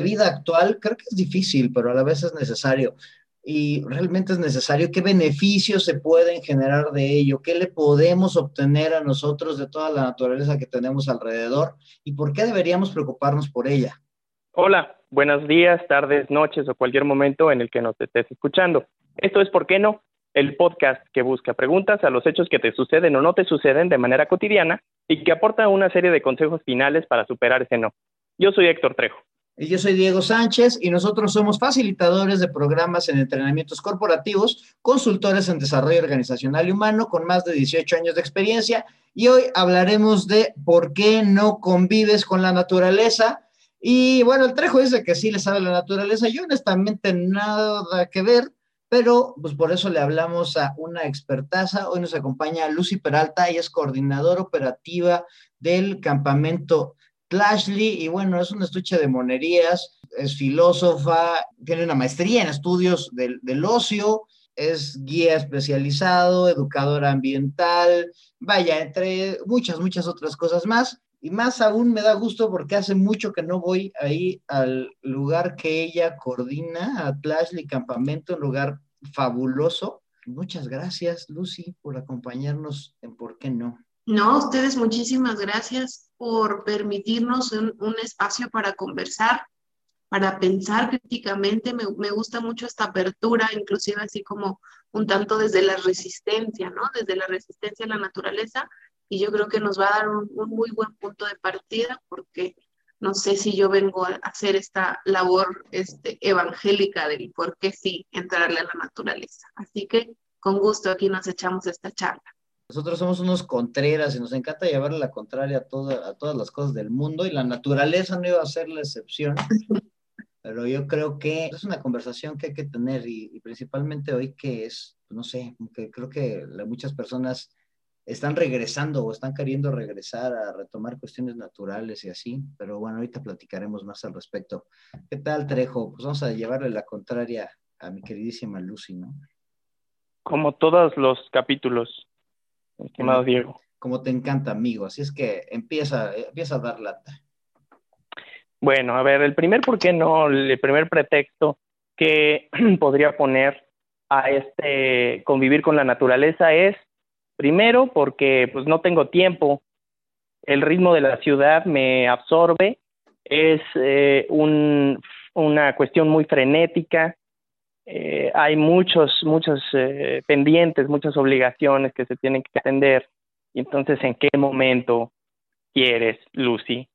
vida actual, creo que es difícil, pero a la vez es necesario. Y realmente es necesario. ¿Qué beneficios se pueden generar de ello? ¿Qué le podemos obtener a nosotros de toda la naturaleza que tenemos alrededor? ¿Y por qué deberíamos preocuparnos por ella? Hola, buenos días, tardes, noches o cualquier momento en el que nos estés escuchando. Esto es ¿Por qué no? El podcast que busca preguntas a los hechos que te suceden o no te suceden de manera cotidiana y que aporta una serie de consejos finales para superar ese no. Yo soy Héctor Trejo. Yo soy Diego Sánchez y nosotros somos facilitadores de programas en entrenamientos corporativos, consultores en desarrollo organizacional y humano con más de 18 años de experiencia y hoy hablaremos de por qué no convives con la naturaleza. Y bueno, el Trejo dice que sí le sabe la naturaleza, yo honestamente nada que ver, pero pues por eso le hablamos a una expertaza. Hoy nos acompaña Lucy Peralta, ella es coordinadora operativa del campamento Tlashley y bueno, es un estuche de monerías, es filósofa, tiene una maestría en estudios del, del ocio, es guía especializado, educadora ambiental, vaya, entre muchas, muchas otras cosas más. Y más aún me da gusto porque hace mucho que no voy ahí al lugar que ella coordina, a Tlashley Campamento, un lugar fabuloso. Muchas gracias, Lucy, por acompañarnos en ¿Por qué no? No, ustedes muchísimas gracias por permitirnos un, espacio para conversar, para pensar críticamente. Me, me, gusta mucho esta apertura, inclusive así como un tanto desde la resistencia, ¿no? Desde la resistencia a la naturaleza y yo creo que nos va a dar un, un, muy buen punto de partida porque no sé si yo vengo a hacer esta labor este, evangélica del por qué sí entrarle a la naturaleza. Así que con gusto aquí nos echamos esta charla. Nosotros somos unos contreras y nos encanta llevarle la contraria a, toda, a todas las cosas del mundo y la naturaleza no iba a ser la excepción. Pero yo creo que es una conversación que hay que tener y, y principalmente hoy que es, no sé, que creo que muchas personas están regresando o están queriendo regresar a retomar cuestiones naturales y así, pero bueno, ahorita platicaremos más al respecto. ¿Qué tal, Trejo? Pues vamos a llevarle la contraria a mi queridísima Lucy, ¿no? Como todos los capítulos, estimado como, Diego. Como te encanta, amigo, así es que empieza, empieza a dar lata. Bueno, a ver, el primer por qué no, el primer pretexto que podría poner a este convivir con la naturaleza es Primero, porque pues no tengo tiempo, el ritmo de la ciudad me absorbe, es eh, un, una cuestión muy frenética, eh, hay muchos, muchos eh, pendientes, muchas obligaciones que se tienen que atender. Y entonces, ¿en qué momento quieres, Lucy,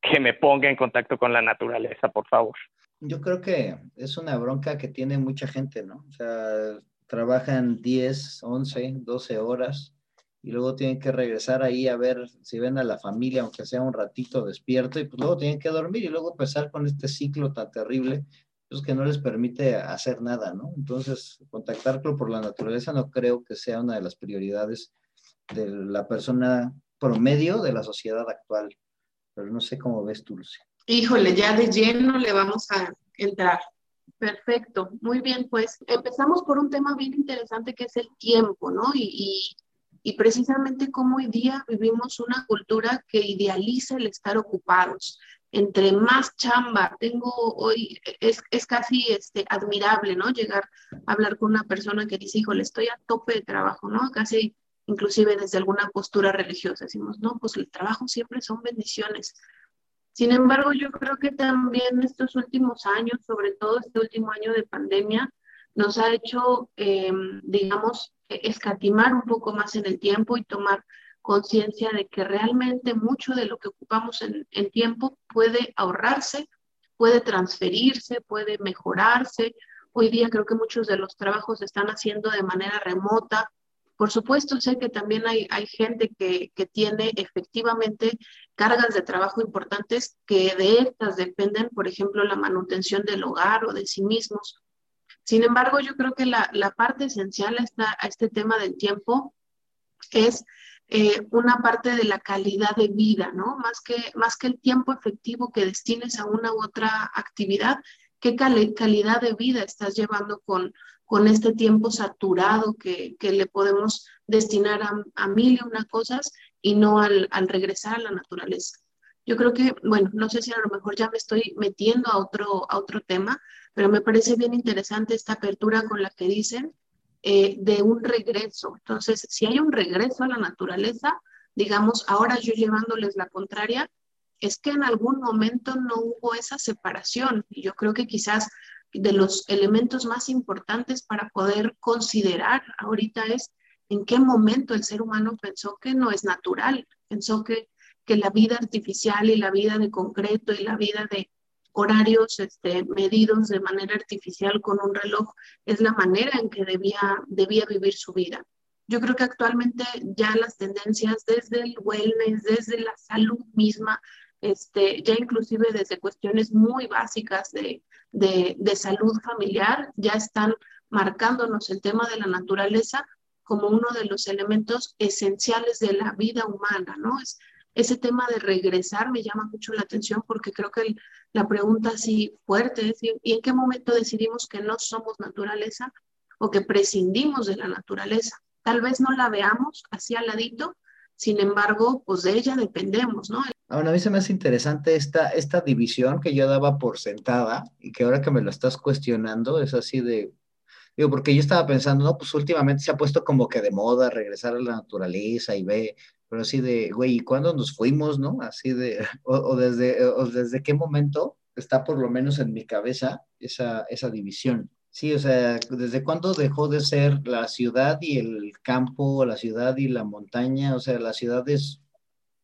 que me ponga en contacto con la naturaleza, por favor? Yo creo que es una bronca que tiene mucha gente, ¿no? O sea, trabajan 10, 11, 12 horas y luego tienen que regresar ahí a ver si ven a la familia, aunque sea un ratito despierto, y pues luego tienen que dormir y luego empezar con este ciclo tan terrible, pues que no les permite hacer nada, ¿no? Entonces, contactarlo por la naturaleza no creo que sea una de las prioridades de la persona promedio de la sociedad actual, pero no sé cómo ves tú, Lucia. Híjole, ya de lleno le vamos a entrar. Perfecto, muy bien, pues empezamos por un tema bien interesante que es el tiempo, ¿no? Y, y, y, precisamente cómo hoy día vivimos una cultura que idealiza el estar ocupados. Entre más chamba tengo hoy, es, es casi este, admirable, ¿no? Llegar a hablar con una persona que dice, híjole, estoy a tope de trabajo, ¿no? Casi inclusive desde alguna postura religiosa decimos, no, pues el trabajo siempre son bendiciones sin embargo, yo creo que también estos últimos años, sobre todo este último año de pandemia, nos ha hecho, eh, digamos, escatimar un poco más en el tiempo y tomar conciencia de que realmente mucho de lo que ocupamos en, en, tiempo puede ahorrarse, puede transferirse, puede mejorarse. Hoy día creo que muchos de los trabajos se están haciendo de manera remota, por supuesto, sé que también hay, hay gente que, que, tiene efectivamente cargas de trabajo importantes que de estas dependen, por ejemplo, la manutención del hogar o de sí mismos. Sin embargo, yo creo que la, la parte esencial a, esta, a, este tema del tiempo es eh, una parte de la calidad de vida, ¿no? Más que, más que el tiempo efectivo que destines a una u otra actividad, qué cal calidad de vida estás llevando con, con este tiempo saturado que, que le podemos destinar a, a, mil y una cosas y no al, al, regresar a la naturaleza. Yo creo que, bueno, no sé si a lo mejor ya me estoy metiendo a otro, a otro tema, pero me parece bien interesante esta apertura con la que dicen eh, de un regreso. Entonces, si hay un regreso a la naturaleza, digamos, ahora yo llevándoles la contraria, es que en algún momento no hubo esa separación. Y yo creo que quizás de los elementos más importantes para poder considerar ahorita es en qué momento el ser humano pensó que no es natural, pensó que, que la vida artificial y la vida de concreto y la vida de horarios este, medidos de manera artificial con un reloj es la manera en que debía, debía vivir su vida. Yo creo que actualmente ya las tendencias desde el wellness, desde la salud misma, este, ya inclusive desde cuestiones muy básicas de, de, de salud familiar, ya están marcándonos el tema de la naturaleza como uno de los elementos esenciales de la vida humana, ¿no? Es, ese tema de regresar me llama mucho la atención porque creo que la pregunta así fuerte es, ¿y en qué momento decidimos que no somos naturaleza o que prescindimos de la naturaleza? Tal vez no la veamos así al ladito, sin embargo, pues de ella dependemos, ¿no? Ahora, a mí se me hace interesante esta, esta división que yo daba por sentada y que ahora que me lo estás cuestionando es así de, digo, porque yo estaba pensando, no, pues últimamente se ha puesto como que de moda regresar a la naturaleza y ve pero así de, güey, ¿y cuándo nos fuimos, no? Así de, o, desde, o desde qué momento está por lo menos en mi cabeza esa, esa división. Sí, o sea, ¿desde cuándo dejó de ser la ciudad y el campo, la ciudad y la montaña? O sea, las ciudades,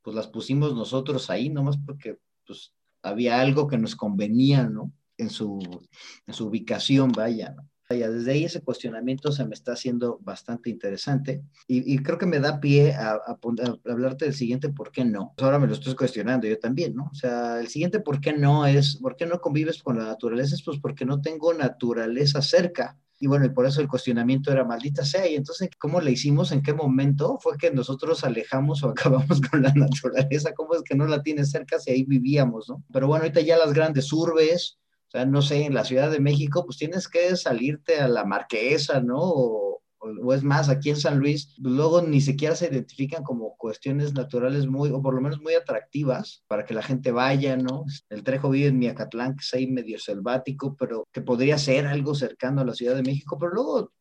pues las pusimos nosotros ahí, nomás porque pues había algo que nos convenía, ¿no? En su, en su ubicación, vaya, ¿no? Desde ahí ese cuestionamiento se me está haciendo bastante interesante y, creo que me da pie a, hablarte del siguiente por qué no. Pues ahora me lo estoy cuestionando yo también, ¿no? O sea, el siguiente por qué no es, ¿por qué no convives con la naturaleza? Es pues porque no tengo naturaleza cerca. Y bueno, y por eso el cuestionamiento era maldita sea. Y entonces, ¿cómo le hicimos? ¿En qué momento fue que nosotros alejamos o acabamos con la naturaleza? ¿Cómo es que no la tiene cerca si ahí vivíamos, no? Pero bueno, ahorita ya las grandes urbes, o sea, no sé, en la Ciudad de México, pues tienes que salirte a la Marquesa, ¿no? O, es más, aquí en San Luis, pues, luego ni siquiera se identifican como cuestiones naturales muy, o por lo menos muy atractivas para que la gente vaya, ¿no? El Trejo vive en Miacatlán, que es ahí medio selvático, pero que podría ser algo cercano a la Ciudad de México, pero luego,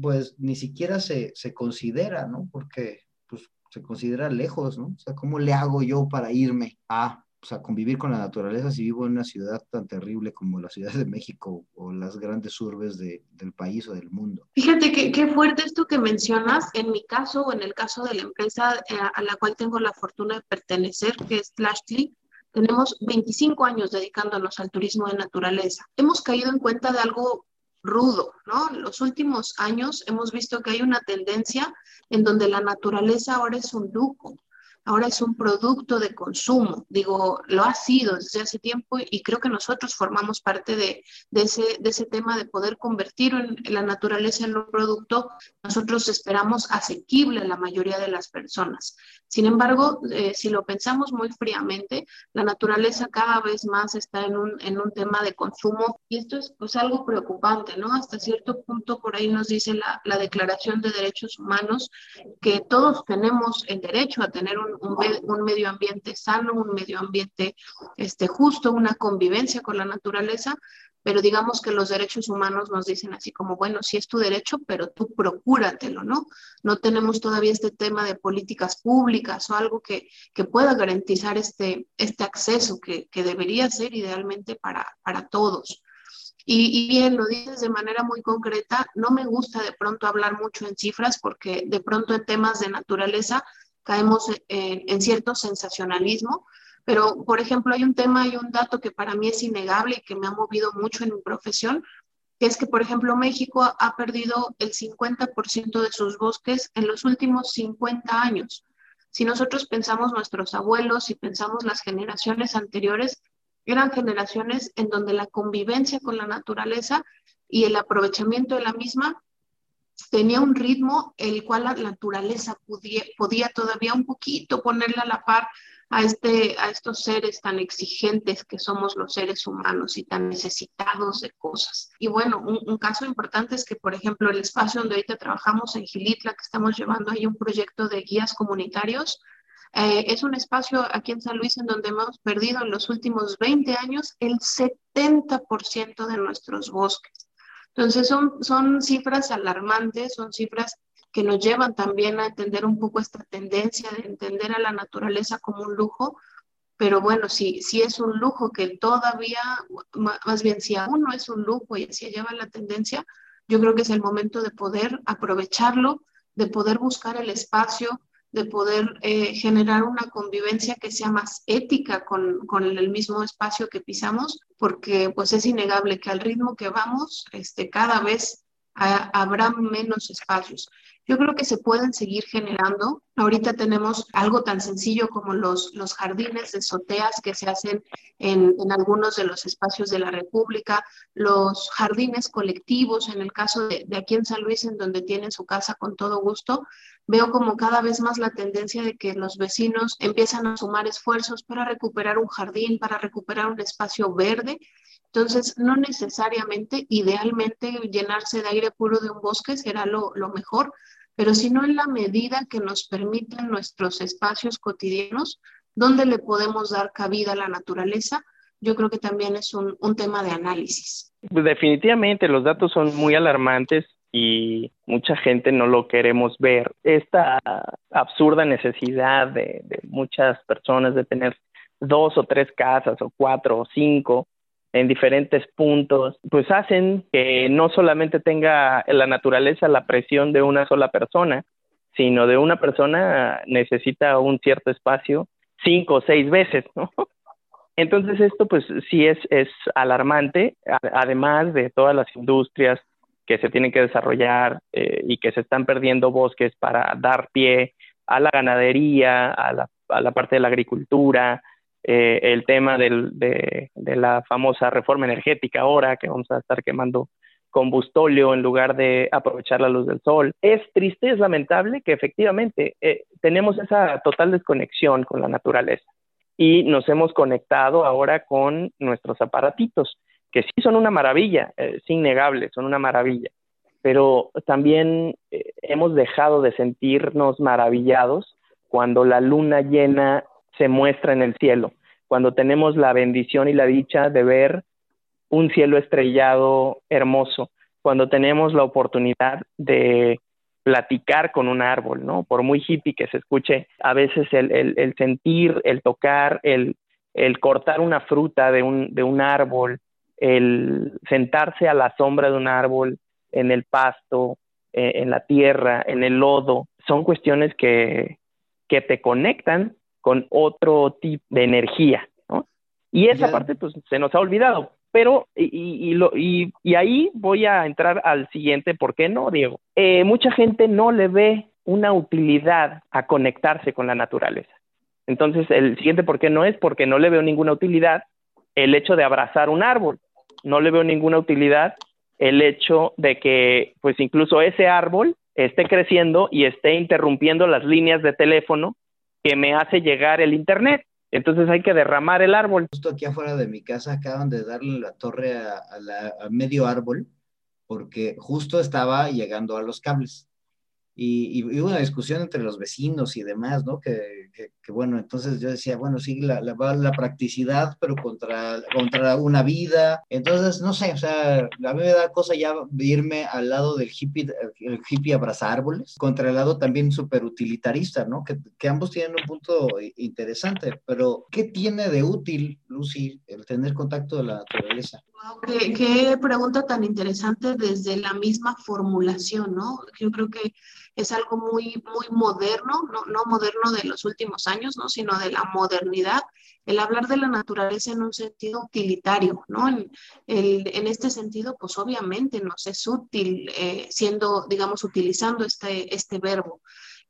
pues ni siquiera se, se considera, ¿no? Porque, pues, se considera lejos, ¿no? O sea, ¿cómo le hago yo para irme a o sea, convivir con la naturaleza si vivo en una ciudad tan terrible como la Ciudad de México o las grandes urbes de, del país o del mundo. Fíjate que, qué fuerte esto que mencionas. En mi caso o en el caso de la empresa eh, a la cual tengo la fortuna de pertenecer, que es Flashly, tenemos 25 años dedicándonos al turismo de naturaleza. Hemos caído en cuenta de algo rudo, ¿no? Los últimos años hemos visto que hay una tendencia en donde la naturaleza ahora es un lujo ahora es un producto de consumo. Digo, lo ha sido desde hace tiempo y creo que nosotros formamos parte de, ese, tema de poder convertir en, la naturaleza en un producto. Nosotros esperamos asequible a la mayoría de las personas. Sin embargo, eh, si lo pensamos muy fríamente, la naturaleza cada vez más está en un, en un tema de consumo y esto es pues algo preocupante, ¿no? Hasta cierto punto por ahí nos dice la, la Declaración de Derechos Humanos que todos tenemos el derecho a tener un un, medio ambiente sano, un medio ambiente este, justo, una convivencia con la naturaleza, pero digamos que los derechos humanos nos dicen así como, bueno, sí es tu derecho, pero tú procúratelo, ¿no? No tenemos todavía este tema de políticas públicas o algo que, que pueda garantizar este, este acceso que, que debería ser idealmente para, para todos. Y, y, bien, lo dices de manera muy concreta, no me gusta de pronto hablar mucho en cifras porque de pronto en temas de naturaleza caemos en, cierto sensacionalismo, pero por ejemplo hay un tema y un dato que para mí es innegable y que me ha movido mucho en mi profesión, que es que por ejemplo México ha perdido el 50% de sus bosques en los últimos 50 años. Si nosotros pensamos nuestros abuelos y pensamos las generaciones anteriores, eran generaciones en donde la convivencia con la naturaleza y el aprovechamiento de la misma tenía un ritmo el cual la naturaleza podía, todavía un poquito ponerle a la par a, este, a estos seres tan exigentes que somos los seres humanos y tan necesitados de cosas. Y bueno, un, un, caso importante es que, por ejemplo, el espacio donde ahorita trabajamos en Gilitla, que estamos llevando ahí un proyecto de guías comunitarios, Eh, es un espacio aquí en San Luis en donde hemos perdido en los últimos 20 años el 70% de nuestros bosques. Entonces son, son cifras alarmantes, son cifras que nos llevan también a entender un poco esta tendencia de entender a la naturaleza como un lujo, pero bueno, si, si es un lujo que todavía, más bien si aún no es un lujo y así lleva la tendencia, yo creo que es el momento de poder aprovecharlo, de poder buscar el espacio, de poder eh, generar una convivencia que sea más ética con, con, el mismo espacio que pisamos, porque pues es innegable que al ritmo que vamos, este, cada vez habrá menos espacios. Yo creo que se pueden seguir generando. Ahorita tenemos algo tan sencillo como los, los jardines de azoteas que se hacen en, en, algunos de los espacios de la República, los jardines colectivos, en el caso de, de aquí en San Luis, en donde tienen su casa con todo gusto, veo como cada vez más la tendencia de que los vecinos empiezan a sumar esfuerzos para recuperar un jardín, para recuperar un espacio verde entonces, no necesariamente, idealmente, llenarse de aire puro de un bosque será lo, mejor, pero sino en la medida que nos permitan nuestros espacios cotidianos, donde le podemos dar cabida a la naturaleza, yo creo que también es un, tema de análisis. Definitivamente, los datos son muy alarmantes y mucha gente no lo queremos ver. Esta absurda necesidad de muchas personas de tener dos o tres casas o cuatro o cinco en diferentes puntos, pues hacen que no solamente tenga la naturaleza la presión de una sola persona, sino de una persona necesita un cierto espacio cinco o seis veces, ¿no? Entonces esto pues sí es, es alarmante, además de todas las industrias que se tienen que desarrollar eh, y que se están perdiendo bosques para dar pie a la ganadería, a la, a la parte de la agricultura, eh, el tema de, la famosa reforma energética ahora, que vamos a estar quemando combustóleo en lugar de aprovechar la luz del sol. Es triste, es lamentable que efectivamente eh, tenemos esa total desconexión con la naturaleza y nos hemos conectado ahora con nuestros aparatitos, que sí son una maravilla, eh, es innegable, son una maravilla, pero también hemos dejado de sentirnos maravillados cuando la luna llena se muestra en el cielo, cuando tenemos la bendición y la dicha de ver un cielo estrellado hermoso, cuando tenemos la oportunidad de platicar con un árbol, ¿no? Por muy hippie que se escuche, a veces el, sentir, el tocar, el, cortar una fruta de un, de un árbol, el sentarse a la sombra de un árbol, en el pasto, eh, en la tierra, en el lodo, son cuestiones que, que te conectan con otro tipo de energía, ¿no? Y esa parte pues se nos ha olvidado, pero y, lo, y, ahí voy a entrar al siguiente, ¿por qué no, Diego? Eh, mucha gente no le ve una utilidad a conectarse con la naturaleza. Entonces, el siguiente por qué no es porque no le veo ninguna utilidad el hecho de abrazar un árbol, no le veo ninguna utilidad el hecho de que, pues incluso ese árbol esté creciendo y esté interrumpiendo las líneas de teléfono que me hace llegar el Internet. Entonces hay que derramar el árbol. Justo aquí afuera de mi casa acaban de darle la torre a, medio árbol porque justo estaba llegando a los cables y, hubo una discusión entre los vecinos y demás, ¿no? Que, bueno, entonces yo decía, bueno, sí, la, la, practicidad, pero contra, contra una vida. Entonces, no sé, o sea, a mí me da cosa ya irme al lado del hippie, el hippie abraza árboles, contra el lado también súper utilitarista, ¿no? Que, que ambos tienen un punto interesante, pero ¿qué tiene de útil, Lucy, el tener contacto de la naturaleza? Qué, qué, pregunta tan interesante desde la misma formulación, ¿no? Yo creo que es algo muy, muy moderno, no, no moderno de los últimos años, ¿no? Sino de la modernidad, el hablar de la naturaleza en un sentido utilitario, ¿no? En, el, en este sentido, pues obviamente nos es útil eh, siendo, digamos, utilizando este, este verbo.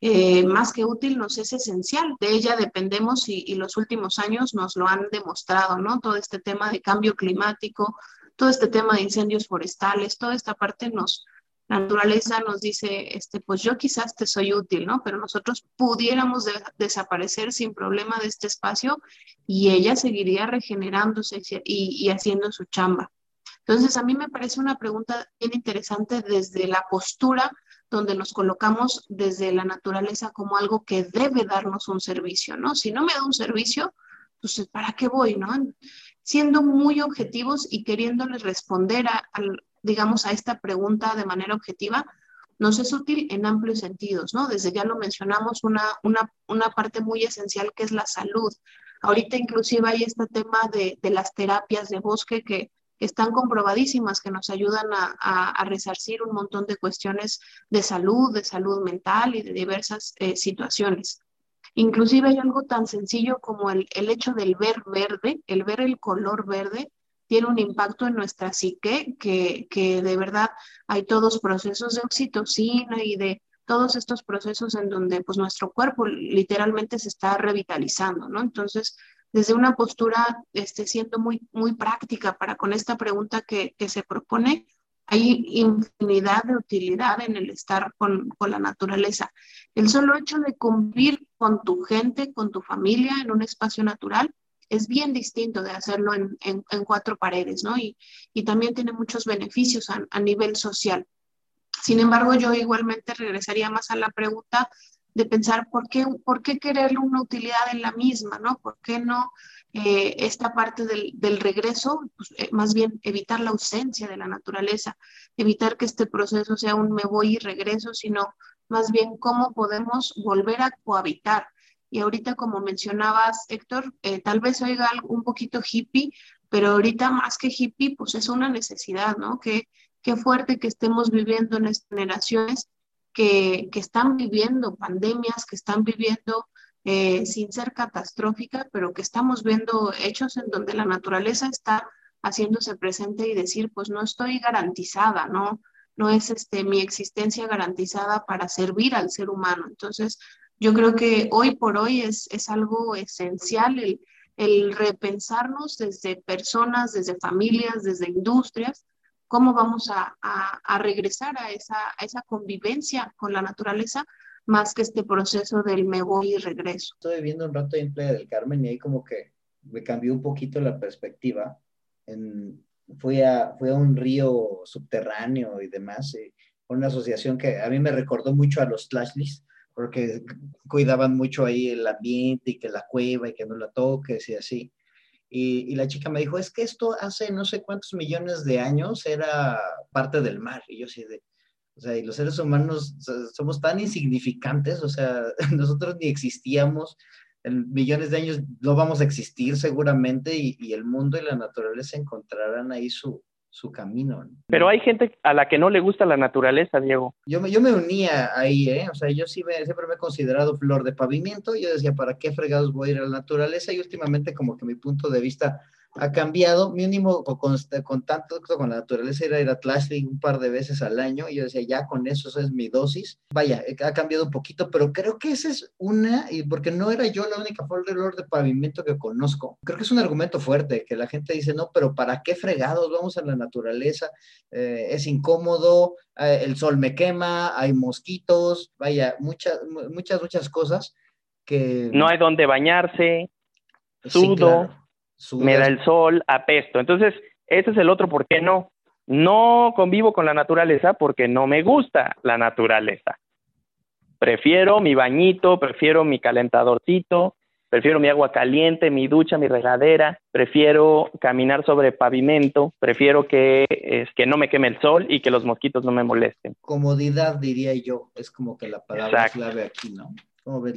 Eh, más que útil, nos es esencial. De ella dependemos y, y, los últimos años nos lo han demostrado, ¿no? Todo este tema de cambio climático, todo este tema de incendios forestales, toda esta parte nos, la naturaleza nos dice, este, pues yo quizás te soy útil, ¿no? Pero nosotros pudiéramos desaparecer sin problema de este espacio y ella seguiría regenerándose y, y haciendo su chamba. Entonces, a mí me parece una pregunta bien interesante desde la postura donde nos colocamos desde la naturaleza como algo que debe darnos un servicio, ¿no? Si no me da un servicio, pues ¿para qué voy, no? Siendo muy objetivos y queriéndoles responder a, digamos, a esta pregunta de manera objetiva, nos es útil en amplios sentidos, ¿no? Desde ya lo mencionamos, una, una, una parte muy esencial que es la salud. Ahorita inclusive hay este tema de, de las terapias de bosque que, están comprobadísimas, que nos ayudan a, resarcir un montón de cuestiones de salud, de salud mental y de diversas eh, situaciones. Inclusive hay algo tan sencillo como el, el, hecho del ver verde, el ver el color verde, tiene un impacto en nuestra psique, que, que de verdad hay todos procesos de oxitocina y de todos estos procesos en donde pues nuestro cuerpo literalmente se está revitalizando, ¿no? Entonces, desde una postura, este, siendo muy, muy práctica para con esta pregunta que, que se propone, hay infinidad de utilidad en el estar con, con, la naturaleza. El solo hecho de convivir con tu gente, con tu familia en un espacio natural, es bien distinto de hacerlo en, en, cuatro paredes, ¿no? Y, y, también tiene muchos beneficios a, a nivel social. Sin embargo, yo igualmente regresaría más a la pregunta de pensar por qué, por qué querer una utilidad en la misma, ¿no? ¿Por qué no eh, esta parte del, del regreso, pues, eh, más bien evitar la ausencia de la naturaleza, evitar que este proceso sea un me voy y regreso, sino más bien cómo podemos volver a cohabitar. Y ahorita, como mencionabas, Héctor, eh, tal vez oiga un poquito hippie, pero ahorita más que hippie, pues es una necesidad, ¿no? Que, qué fuerte que estemos viviendo en estas generaciones que, están viviendo pandemias, que están viviendo eh, sin ser catastrófica, pero que estamos viendo hechos en donde la naturaleza está haciéndose presente y decir, pues no estoy garantizada, ¿no? No es este, mi existencia garantizada para servir al ser humano. Entonces, yo creo que hoy por hoy es, es algo esencial el, el repensarnos desde personas, desde familias, desde industrias, cómo vamos a, a, regresar a esa, a esa convivencia con la naturaleza más que este proceso del me voy y regreso. Estoy viendo un rato en Playa del Carmen y ahí como que me cambió un poquito la perspectiva. En, fui, a, fui a un río subterráneo y demás, y una asociación que a mí me recordó mucho a los Slashleys, porque cuidaban mucho ahí el ambiente y que la cueva y que no la toques y así. Y, la chica me dijo, es que esto hace no sé cuántos millones de años era parte del mar. Y yo sí de, o sea, y los seres humanos somos tan insignificantes, o sea, nosotros ni existíamos, en millones de años no vamos a existir seguramente y, y el mundo y la naturaleza encontrarán ahí su, su camino. Pero hay gente a la que no le gusta la naturaleza, Diego. Yo me, yo me unía ahí, ¿eh? O sea, yo sí me, siempre me he considerado flor de pavimento. Yo decía, ¿para qué fregados voy a ir a la naturaleza? Y últimamente como que mi punto de vista ha cambiado, mínimo con, con tanto con la naturaleza era ir a Tlashling un par de veces al año y yo decía, ya con eso, es mi dosis. Vaya, eh, ha cambiado un poquito, pero creo que esa es una, y porque no era yo la única flor de pavimento que conozco, creo que es un argumento fuerte, que la gente dice, no, pero ¿para qué fregados vamos a la naturaleza? Eh, es incómodo, eh, el sol me quema, hay mosquitos, vaya, muchas, muchas, muchas cosas que... No hay donde bañarse, sudo me da el sol, apesto. Entonces, ese es el otro por qué no. No convivo con la naturaleza porque no me gusta la naturaleza. Prefiero mi bañito, prefiero mi calentadorcito, prefiero mi agua caliente, mi ducha, mi regadera, prefiero caminar sobre pavimento, prefiero que, es, que no me queme el sol y que los mosquitos no me molesten. Comodidad, diría yo, es como que la palabra clave aquí, ¿no?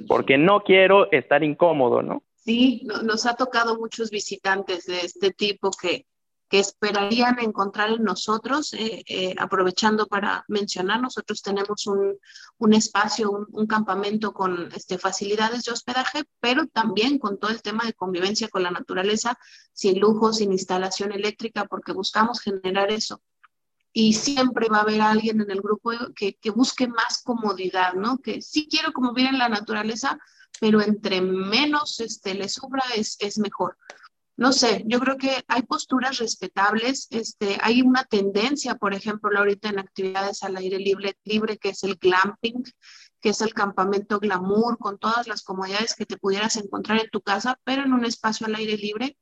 Porque no quiero estar incómodo, ¿no? Sí, nos ha tocado muchos visitantes de este tipo que, que esperarían encontrar en nosotros, eh, eh, aprovechando para mencionar, nosotros tenemos un, un espacio, un, campamento con este, facilidades de hospedaje, pero también con todo el tema de convivencia con la naturaleza, sin lujo, sin instalación eléctrica, porque buscamos generar eso. Y siempre va a haber alguien en el grupo que, que busque más comodidad, ¿no? Que sí quiero convivir en la naturaleza, pero entre menos este, le sobra es, es mejor. No sé, yo creo que hay posturas respetables, este, hay una tendencia, por ejemplo, ahorita en actividades al aire libre, libre, que es el glamping, que es el campamento glamour, con todas las comodidades que te pudieras encontrar en tu casa, pero en un espacio al aire libre,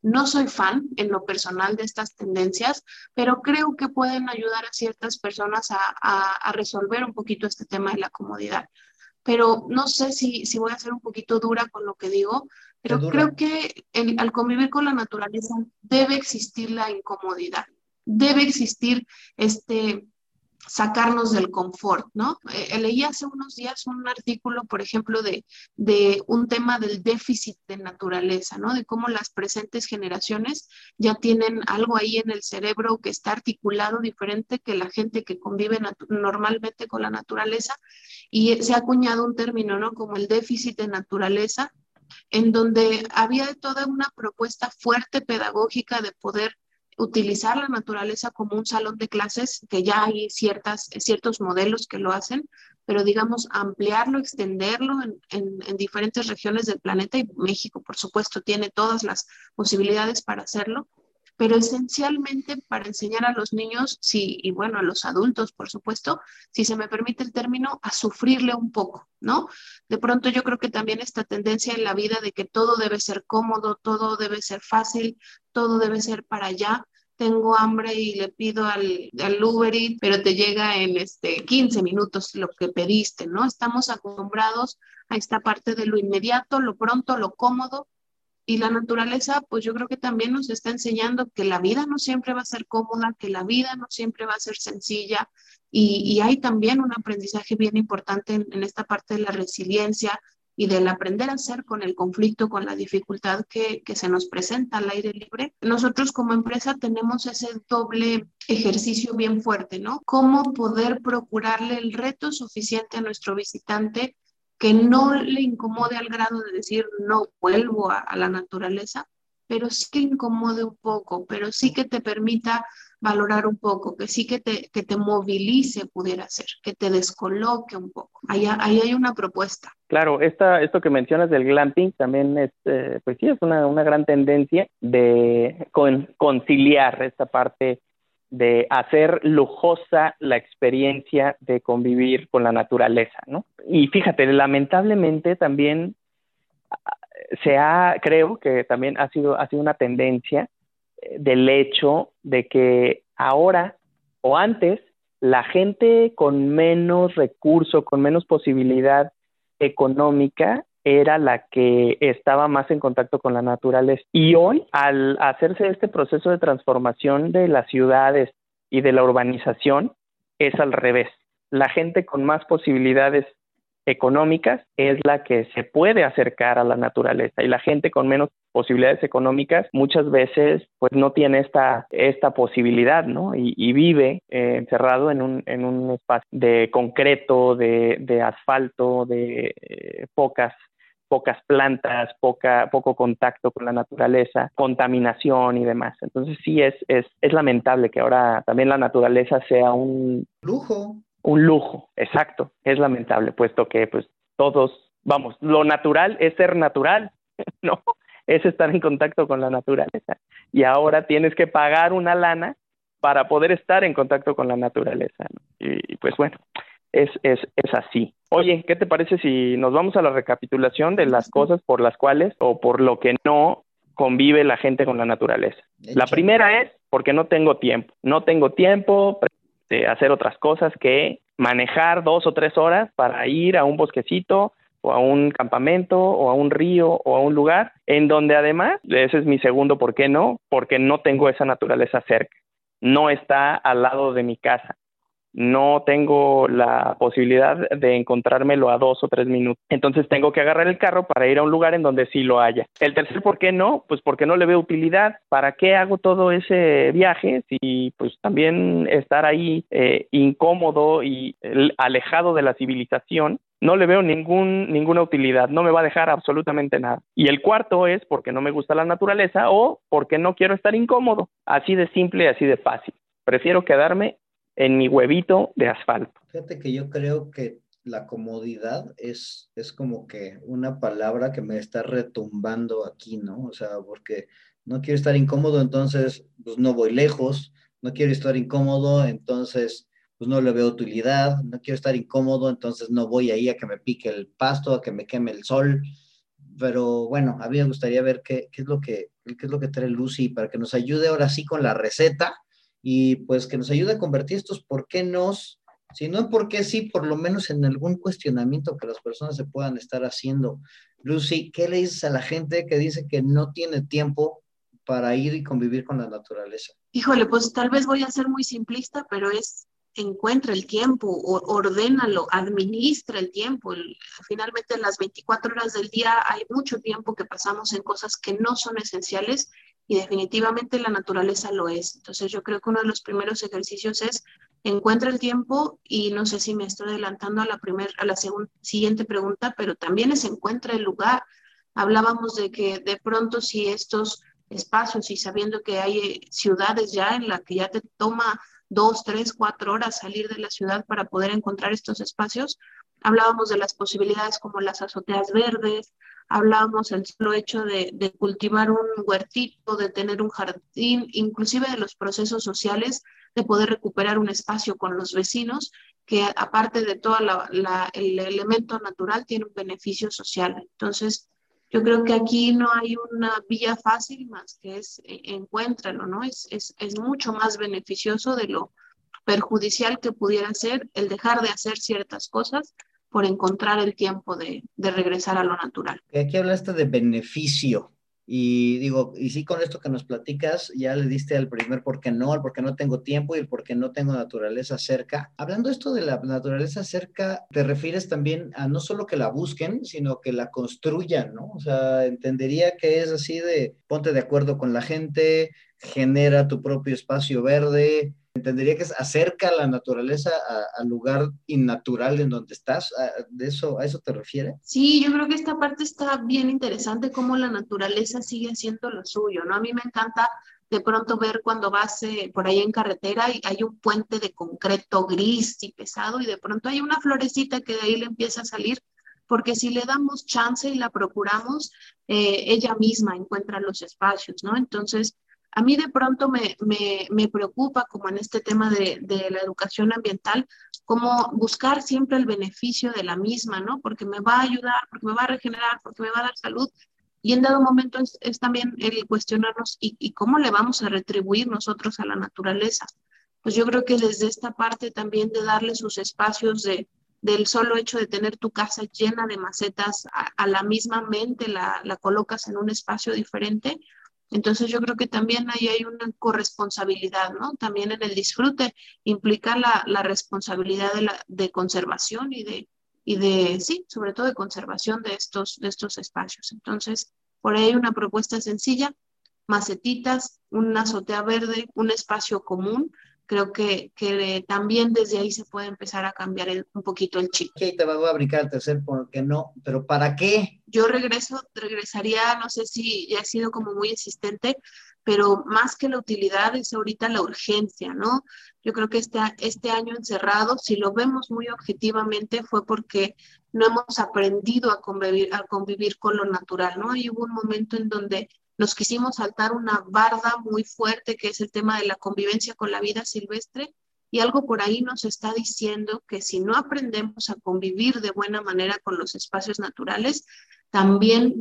No soy fan en lo personal de estas tendencias, pero creo que pueden ayudar a ciertas personas a, resolver un poquito este tema de la comodidad. Pero no sé si, si voy a ser un poquito dura con lo que digo, pero creo que al convivir con la naturaleza debe existir la incomodidad, debe existir este sacarnos del confort, ¿no? Eh, leí hace unos días un artículo, por ejemplo, de, de, un tema del déficit de naturaleza, ¿no? De cómo las presentes generaciones ya tienen algo ahí en el cerebro que está articulado diferente que la gente que convive normalmente con la naturaleza y se ha acuñado un término, ¿no? Como el déficit de naturaleza, en donde había toda una propuesta fuerte pedagógica de poder utilizar la naturaleza como un salón de clases, que ya hay ciertas, ciertos modelos que lo hacen, pero digamos, ampliarlo, extenderlo en, en, diferentes regiones del planeta y México, por supuesto, tiene todas las posibilidades para hacerlo, pero esencialmente para enseñar a los niños, sí, y bueno, a los adultos, por supuesto, si se me permite el término, a sufrirle un poco, ¿no? De pronto yo creo que también esta tendencia en la vida de que todo debe ser cómodo, todo debe ser fácil, todo debe ser para allá, tengo hambre y le pido al, al Uber Eats, pero te llega en este 15 minutos lo que pediste, ¿no? Estamos acostumbrados a esta parte de lo inmediato, lo pronto, lo cómodo, y la naturaleza, pues yo creo que también nos está enseñando que la vida no siempre va a ser cómoda, que la vida no siempre va a ser sencilla. Y, hay también un aprendizaje bien importante en, esta parte de la resiliencia y del aprender a hacer con el conflicto, con la dificultad que, que se nos presenta al aire libre. Nosotros como empresa tenemos ese doble ejercicio bien fuerte, ¿no? Cómo poder procurarle el reto suficiente a nuestro visitante que no le incomode al grado de decir no vuelvo a, la naturaleza, pero sí que incomode un poco, pero sí que te permita valorar un poco, que sí que te, que te movilice, pudiera ser, que te descoloque un poco. Ahí, ahí hay una propuesta. Claro, esta, esto que mencionas del glamping también es, eh, pues sí, es una, una gran tendencia de conciliar esta parte de hacer lujosa la experiencia de convivir con la naturaleza, ¿no? Y fíjate, lamentablemente también ah, se ha, creo que también ha sido, ha sido una tendencia del hecho de que ahora o antes la gente con menos recurso, con menos posibilidad económica, era la que estaba más en contacto con la naturaleza. Y hoy, al hacerse este proceso de transformación de las ciudades y de la urbanización, es al revés. La gente con más posibilidades económicas es la que se puede acercar a la naturaleza y la gente con menos posibilidades económicas muchas veces pues no tiene esta, esta posibilidad, ¿no? Y, vive eh, encerrado en un, en un espacio de concreto, de, de asfalto, de eh, pocas pocas plantas, poca, poco contacto con la naturaleza, contaminación y demás. Entonces sí es, es, es lamentable que ahora también la naturaleza sea un lujo. Un lujo, exacto. Es lamentable, puesto que pues todos, vamos, lo natural es ser natural, ¿no? Es estar en contacto con la naturaleza. Y ahora tienes que pagar una lana para poder estar en contacto con la naturaleza. y pues bueno, es, es, es así. Oye, ¿qué te parece si nos vamos a la recapitulación de las cosas por las cuales o por lo que no convive la gente con la naturaleza? La primera es porque no tengo tiempo. No tengo tiempo de hacer otras cosas que manejar dos o tres horas para ir a un bosquecito o a un campamento o a un río o a un lugar en donde además, ese es mi segundo por qué no, porque no tengo esa naturaleza cerca, no está al lado de mi casa no tengo la posibilidad de encontrármelo a dos o tres minutos. Entonces tengo que agarrar el carro para ir a un lugar en donde sí lo haya. El tercer, ¿por qué no? Pues porque no le veo utilidad. ¿Para qué hago todo ese viaje si pues también estar ahí eh, incómodo y alejado de la civilización no le veo ningún, ninguna utilidad, no me va a dejar absolutamente nada. Y el cuarto es porque no me gusta la naturaleza o porque no quiero estar incómodo. Así de simple así de fácil. Prefiero quedarme en mi huevito de asfalto. Fíjate que yo creo que la comodidad es, es como que una palabra que me está retumbando aquí, ¿no? O sea, porque no quiero estar incómodo, entonces pues no voy lejos, no quiero estar incómodo, entonces pues no le veo utilidad, no quiero estar incómodo, entonces no voy ahí a que me pique el pasto, a que me queme el sol. pero bueno, a mí me gustaría ver qué, qué, es lo que, qué es lo que trae Lucy para que nos ayude ahora sí con la receta y pues que nos ayude a convertir estos por qué no, si no por qué sí, por lo menos en algún cuestionamiento que las personas se puedan estar haciendo. Lucy, ¿qué le dices a la gente que dice que no tiene tiempo para ir y convivir con la naturaleza? Híjole, pues tal vez voy a ser muy simplista, pero es encuentra el tiempo, ordénalo, administra el tiempo. Finalmente, en las 24 horas del día hay mucho tiempo que pasamos en cosas que no son esenciales y definitivamente la naturaleza lo es. Entonces, yo creo que uno de los primeros ejercicios es encuentra el tiempo y no sé si me estoy adelantando a la primera, a la siguiente pregunta, pero también es encuentra el lugar. Hablábamos de que de pronto si estos espacios y sabiendo que hay eh, ciudades ya en la que ya te toma dos, tres, cuatro horas salir de la ciudad para poder encontrar estos espacios. Hablábamos de las posibilidades como las azoteas verdes, hablábamos del solo hecho de, de, cultivar un huertito, de tener un jardín, inclusive de los procesos sociales, de poder recuperar un espacio con los vecinos, que aparte de todo el elemento natural, tiene un beneficio social. Entonces, yo creo que aquí no hay una vía fácil más que es eh, encuéntralo, ¿no? Es, es, es mucho más beneficioso de lo perjudicial que pudiera ser el dejar de hacer ciertas cosas por encontrar el tiempo de, de regresar a lo natural. Aquí hablaste de beneficio. Y digo, y sí, con esto que nos platicas, ya le diste al primer por qué no, al por qué no tengo tiempo y el por qué no tengo naturaleza cerca. Hablando esto de la naturaleza cerca, te refieres también a no solo que la busquen, sino que la construyan, ¿no? O sea, entendería que es así de ponte de acuerdo con la gente, genera tu propio espacio verde, entendería que es acerca la naturaleza al lugar innatural en donde estás. ¿De eso, ¿A eso te refieres? Sí, yo creo que esta parte está bien interesante, cómo la naturaleza sigue haciendo lo suyo, ¿no? A mí me encanta de pronto ver cuando vas eh, por ahí en carretera y hay un puente de concreto gris y pesado y de pronto hay una florecita que de ahí le empieza a salir, porque si le damos chance y la procuramos, eh, ella misma encuentra los espacios, ¿no? Entonces, a mí de pronto me, me, preocupa, como en este tema de, de, la educación ambiental, como buscar siempre el beneficio de la misma, ¿no? Porque me va a ayudar, porque me va a regenerar, porque me va a dar salud. Y en dado momento es, también el cuestionarnos ¿y, y, cómo le vamos a retribuir nosotros a la naturaleza. Pues yo creo que desde esta parte también de darle sus espacios de, del solo hecho de tener tu casa llena de macetas, a, a la misma mente la, la colocas en un espacio diferente, entonces yo creo que también ahí hay una corresponsabilidad, ¿no? También en el disfrute implica la, responsabilidad de conservación y de, y de, sí, sobre todo de conservación de estos, de estos espacios. Entonces, por ahí hay una propuesta sencilla, macetitas, una azotea verde, un espacio común creo que, que también desde ahí se puede empezar a cambiar un poquito el chip. Ok, te voy a brincar al tercer porque no, pero ¿para qué? Yo regreso, regresaría, no sé si ya he sido como muy insistente, pero más que la utilidad es ahorita la urgencia, ¿no? Yo creo que este, este año encerrado, si lo vemos muy objetivamente, fue porque no hemos aprendido a convivir, a convivir con lo natural, ¿no? Y hubo un momento en donde nos quisimos saltar una barda muy fuerte que es el tema de la convivencia con la vida silvestre y algo por ahí nos está diciendo que si no aprendemos a convivir de buena manera con los espacios naturales, también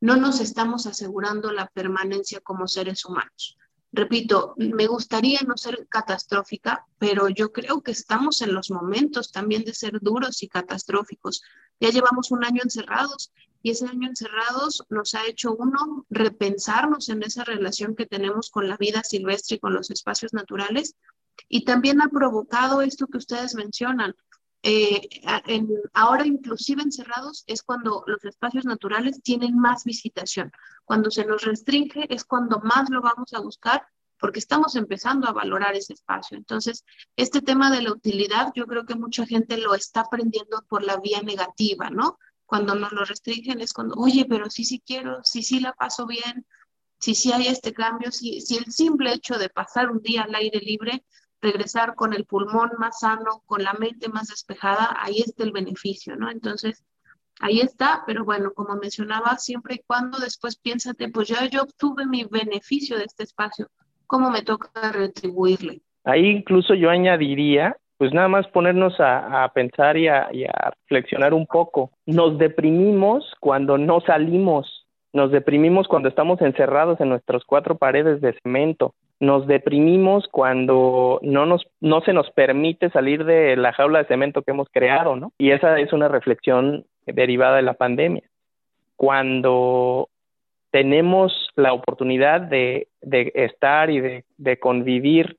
no nos estamos asegurando la permanencia como seres humanos. Repito, me gustaría no ser catastrófica, pero yo creo que estamos en los momentos también de ser duros y catastróficos. Ya llevamos un año encerrados y ese año encerrados nos ha hecho uno repensarnos en esa relación que tenemos con la vida silvestre y con los espacios naturales y también ha provocado esto que ustedes mencionan. Eh, ahora inclusive encerrados es cuando los espacios naturales tienen más visitación. Cuando se nos restringe es cuando más lo vamos a buscar porque estamos empezando a valorar ese espacio. Entonces, este tema de la utilidad, yo creo que mucha gente lo está aprendiendo por la vía negativa, ¿no? Cuando nos lo restringen es cuando, oye, pero sí, sí quiero, sí, sí la paso bien, sí, sí hay este cambio, si, si el simple hecho de pasar un día al aire libre, regresar con el pulmón más sano, con la mente más despejada, ahí está el beneficio, ¿no? Entonces, ahí está, pero bueno, como mencionaba, siempre y cuando después piénsate, pues ya yo obtuve mi beneficio de este espacio, ¿cómo me toca retribuirle? Ahí incluso yo añadiría pues nada más ponernos a, pensar y a, reflexionar un poco. Nos deprimimos cuando no salimos, nos deprimimos cuando estamos encerrados en nuestras cuatro paredes de cemento, nos deprimimos cuando no nos no se nos permite salir de la jaula de cemento que hemos creado, ¿no? Y esa es una reflexión derivada de la pandemia. Cuando tenemos la oportunidad de, estar y de, convivir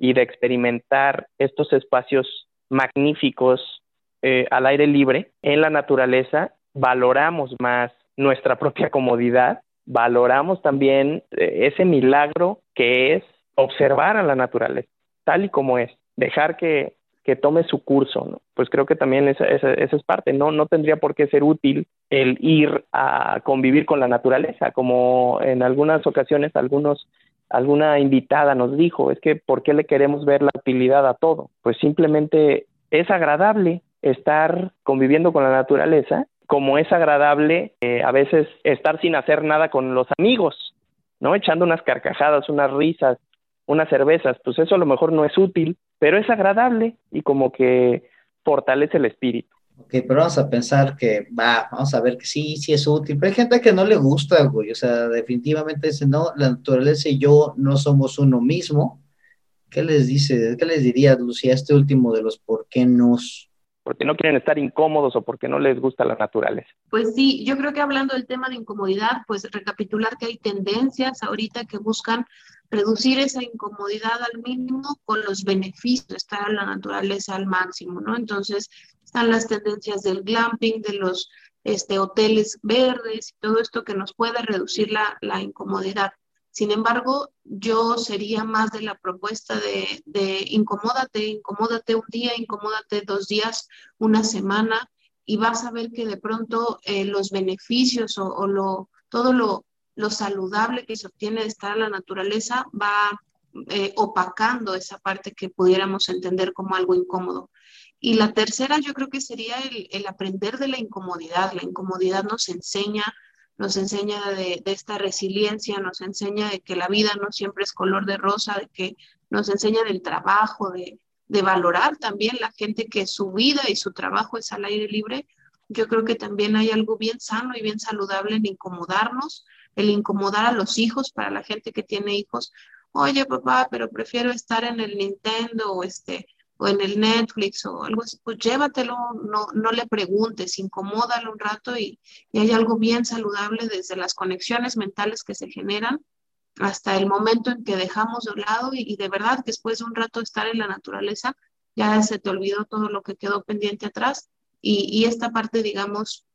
y de experimentar estos espacios magníficos eh, al aire libre en la naturaleza, valoramos más nuestra propia comodidad, valoramos también eh, ese milagro que es observar a la naturaleza tal y como es, dejar que, que tome su curso. Pues creo que también esa, esa, esa, es parte, ¿no? No tendría por qué ser útil el ir a convivir con la naturaleza, como en algunas ocasiones algunos alguna invitada nos dijo, es que ¿por qué le queremos ver la utilidad a todo? Pues simplemente es agradable estar conviviendo con la naturaleza, como es agradable eh, a veces estar sin hacer nada con los amigos, ¿no? Echando unas carcajadas, unas risas, unas cervezas, pues eso a lo mejor no es útil, pero es agradable y como que fortalece el espíritu. Ok, pero vamos a pensar que va, vamos a ver que sí, sí es útil, pero hay gente que no le gusta, güey, o sea, definitivamente dice, no, la naturaleza y yo no somos uno mismo. ¿Qué les dice, qué les diría, Lucía, este último de los por qué nos? Porque no quieren estar incómodos o porque no les gusta la naturaleza. Pues sí, yo creo que hablando del tema de incomodidad, pues recapitular que hay tendencias ahorita que buscan reducir esa incomodidad al mínimo con los beneficios de estar en la naturaleza al máximo, ¿no? Entonces, están las tendencias del glamping, de los este, hoteles verdes y todo esto que nos puede reducir la, la incomodidad. Sin embargo, yo sería más de la propuesta de, de incomódate, incomódate un día, incomódate dos días, una semana, y vas a ver que de pronto eh, los beneficios o, lo, todo lo, lo saludable que se obtiene de estar en la naturaleza va eh, opacando esa parte que pudiéramos entender como algo incómodo. Y la tercera yo creo que sería el, aprender de la incomodidad. La incomodidad nos enseña, nos enseña de, esta resiliencia, nos enseña de que la vida no siempre es color de rosa, de que nos enseña del trabajo, de, de valorar también la gente que su vida y su trabajo es al aire libre. Yo creo que también hay algo bien sano y bien saludable en incomodarnos, el incomodar a los hijos, para la gente que tiene hijos. Oye, papá, pero prefiero estar en el Nintendo o este o en el Netflix o algo así, pues llévatelo, no, no le preguntes, incomódalo un rato y, hay algo bien saludable desde las conexiones mentales que se generan hasta el momento en que dejamos de lado y, de verdad después de un rato de estar en la naturaleza ya se te olvidó todo lo que quedó pendiente atrás y, esta parte, digamos,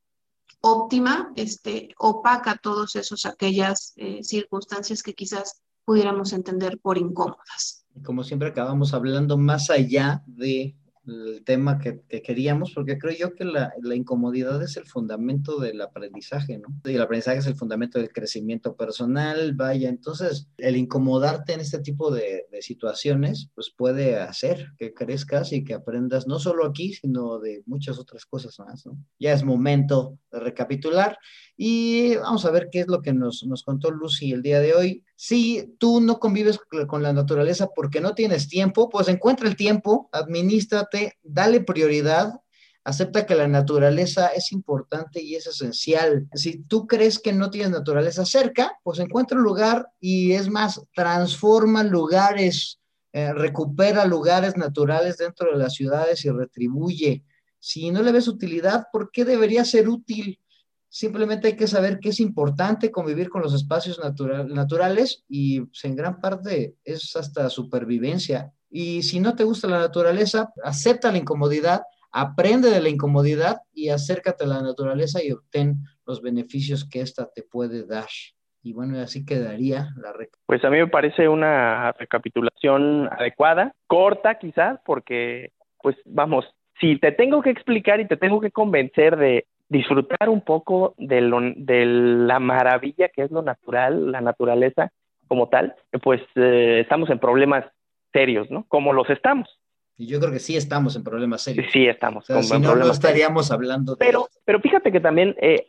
óptima, este, opaca todos esos, aquellas eh, circunstancias que quizás pudiéramos entender por incómodas como siempre acabamos hablando más allá de el tema que, queríamos, porque creo yo que la, incomodidad es el fundamento del aprendizaje, ¿no? Y el aprendizaje es el fundamento del crecimiento personal, vaya, entonces el incomodarte en este tipo de, de situaciones, pues puede hacer que crezcas y que aprendas no solo aquí, sino de muchas otras cosas más, ¿no? Ya es momento de recapitular y vamos a ver qué es lo que nos, nos contó Lucy el día de hoy. Si tú no convives con la naturaleza porque no tienes tiempo, pues encuentra el tiempo, administrate, dale prioridad, acepta que la naturaleza es importante y es esencial. Si tú crees que no tienes naturaleza cerca, pues encuentra un lugar y es más, transforma lugares, eh, recupera lugares naturales dentro de las ciudades y retribuye. Si no le ves utilidad, ¿por qué debería ser útil? Simplemente hay que saber que es importante convivir con los espacios naturales y pues, en gran parte es hasta supervivencia. Y si no te gusta la naturaleza, acepta la incomodidad, aprende de la incomodidad y acércate a la naturaleza y obtén los beneficios que ésta te puede dar. Y bueno, así quedaría la Pues a mí me parece una recapitulación adecuada, corta quizás, porque pues vamos, si te tengo que explicar y te tengo que convencer de disfrutar un poco de, lo, de la maravilla que es lo natural, la naturaleza como tal, pues eh, estamos en problemas serios, ¿no? Como los estamos. Y yo creo que sí estamos en problemas serios. Sí, estamos. si no, no estaríamos hablando de... Pero, pero fíjate que también eh,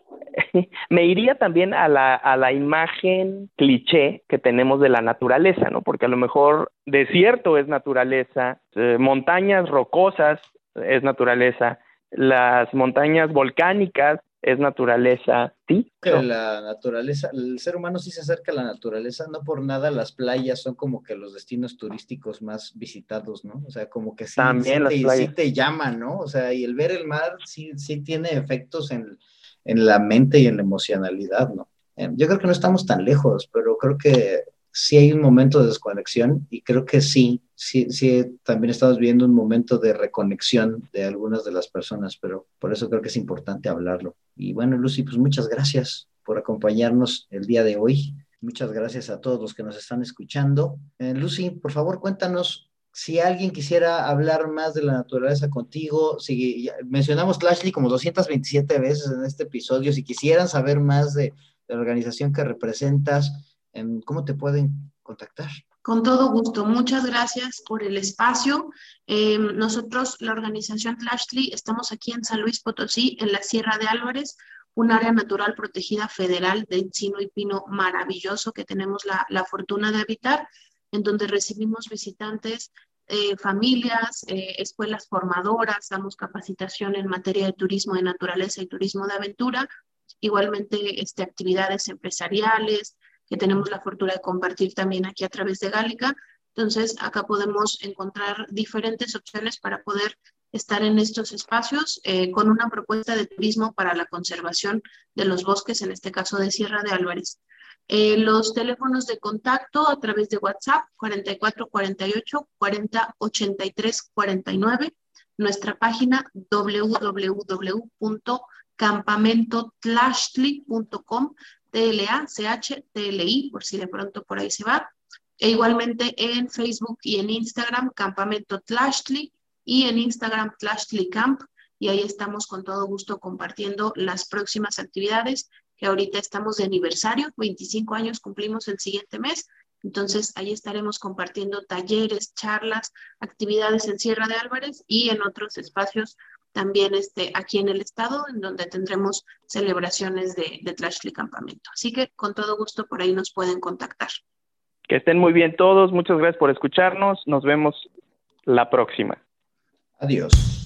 me iría también a la, a la imagen cliché que tenemos de la naturaleza, ¿no? Porque a lo mejor desierto es naturaleza, eh, montañas rocosas es naturaleza, las montañas volcánicas es naturaleza, sí. Pero la naturaleza, el ser humano sí se acerca a la naturaleza, no por nada las playas son como que los destinos turísticos más visitados, ¿no? O sea, como que sí, También te, sí te llaman, ¿no? O sea, y el ver el mar sí, sí tiene efectos en, en la mente y en la emocionalidad, ¿no? Em, yo creo que no estamos tan lejos, pero creo que sí hay un momento de desconexión y creo que sí, sí, sí, también estamos viendo un momento de reconexión de algunas de las personas, pero por eso creo que es importante hablarlo. Y bueno, Lucy, pues muchas gracias por acompañarnos el día de hoy. Muchas gracias a todos los que nos están escuchando. Eh, Lucy, por favor, cuéntanos si alguien quisiera hablar más de la naturaleza contigo, si mencionamos Clashley como 227 veces en este episodio, si quisieran saber más de, la organización que representas, ¿cómo te pueden contactar? Con todo gusto. Muchas gracias por el espacio. Em, nosotros, la organización Clashley, estamos aquí en San Luis Potosí, en la Sierra de Álvarez, un área natural protegida federal de encino y pino maravilloso que tenemos la, la fortuna de habitar en donde recibimos visitantes, eh, familias, eh, escuelas formadoras, damos capacitación en materia de turismo de naturaleza y turismo de aventura, igualmente este, actividades empresariales que tenemos la fortuna de compartir también aquí a través de Gálica. Entonces, acá podemos encontrar diferentes opciones para poder estar en estos espacios eh, con una propuesta de turismo para la conservación de los bosques, en este caso de Sierra de Álvarez. Eh, los teléfonos de contacto a través de WhatsApp 4448 40 83 49, nuestra página www.campamentotlashly.com, T-L-A-C-H-T-L-I, por si de pronto por ahí se va. E igualmente en Facebook y en Instagram, Campamento Tlashly, y en Instagram, Tlashly Camp, y ahí estamos con todo gusto compartiendo las próximas actividades que ahorita estamos de aniversario, 25 años cumplimos el siguiente mes. Entonces, ahí estaremos compartiendo talleres, charlas, actividades en Sierra de Álvarez y en otros espacios también este, aquí en el estado, en donde tendremos celebraciones de, de Campamento. Así que con todo gusto por ahí nos pueden contactar. Que estén muy bien todos. Muchas gracias por escucharnos. Nos vemos la próxima. Adiós.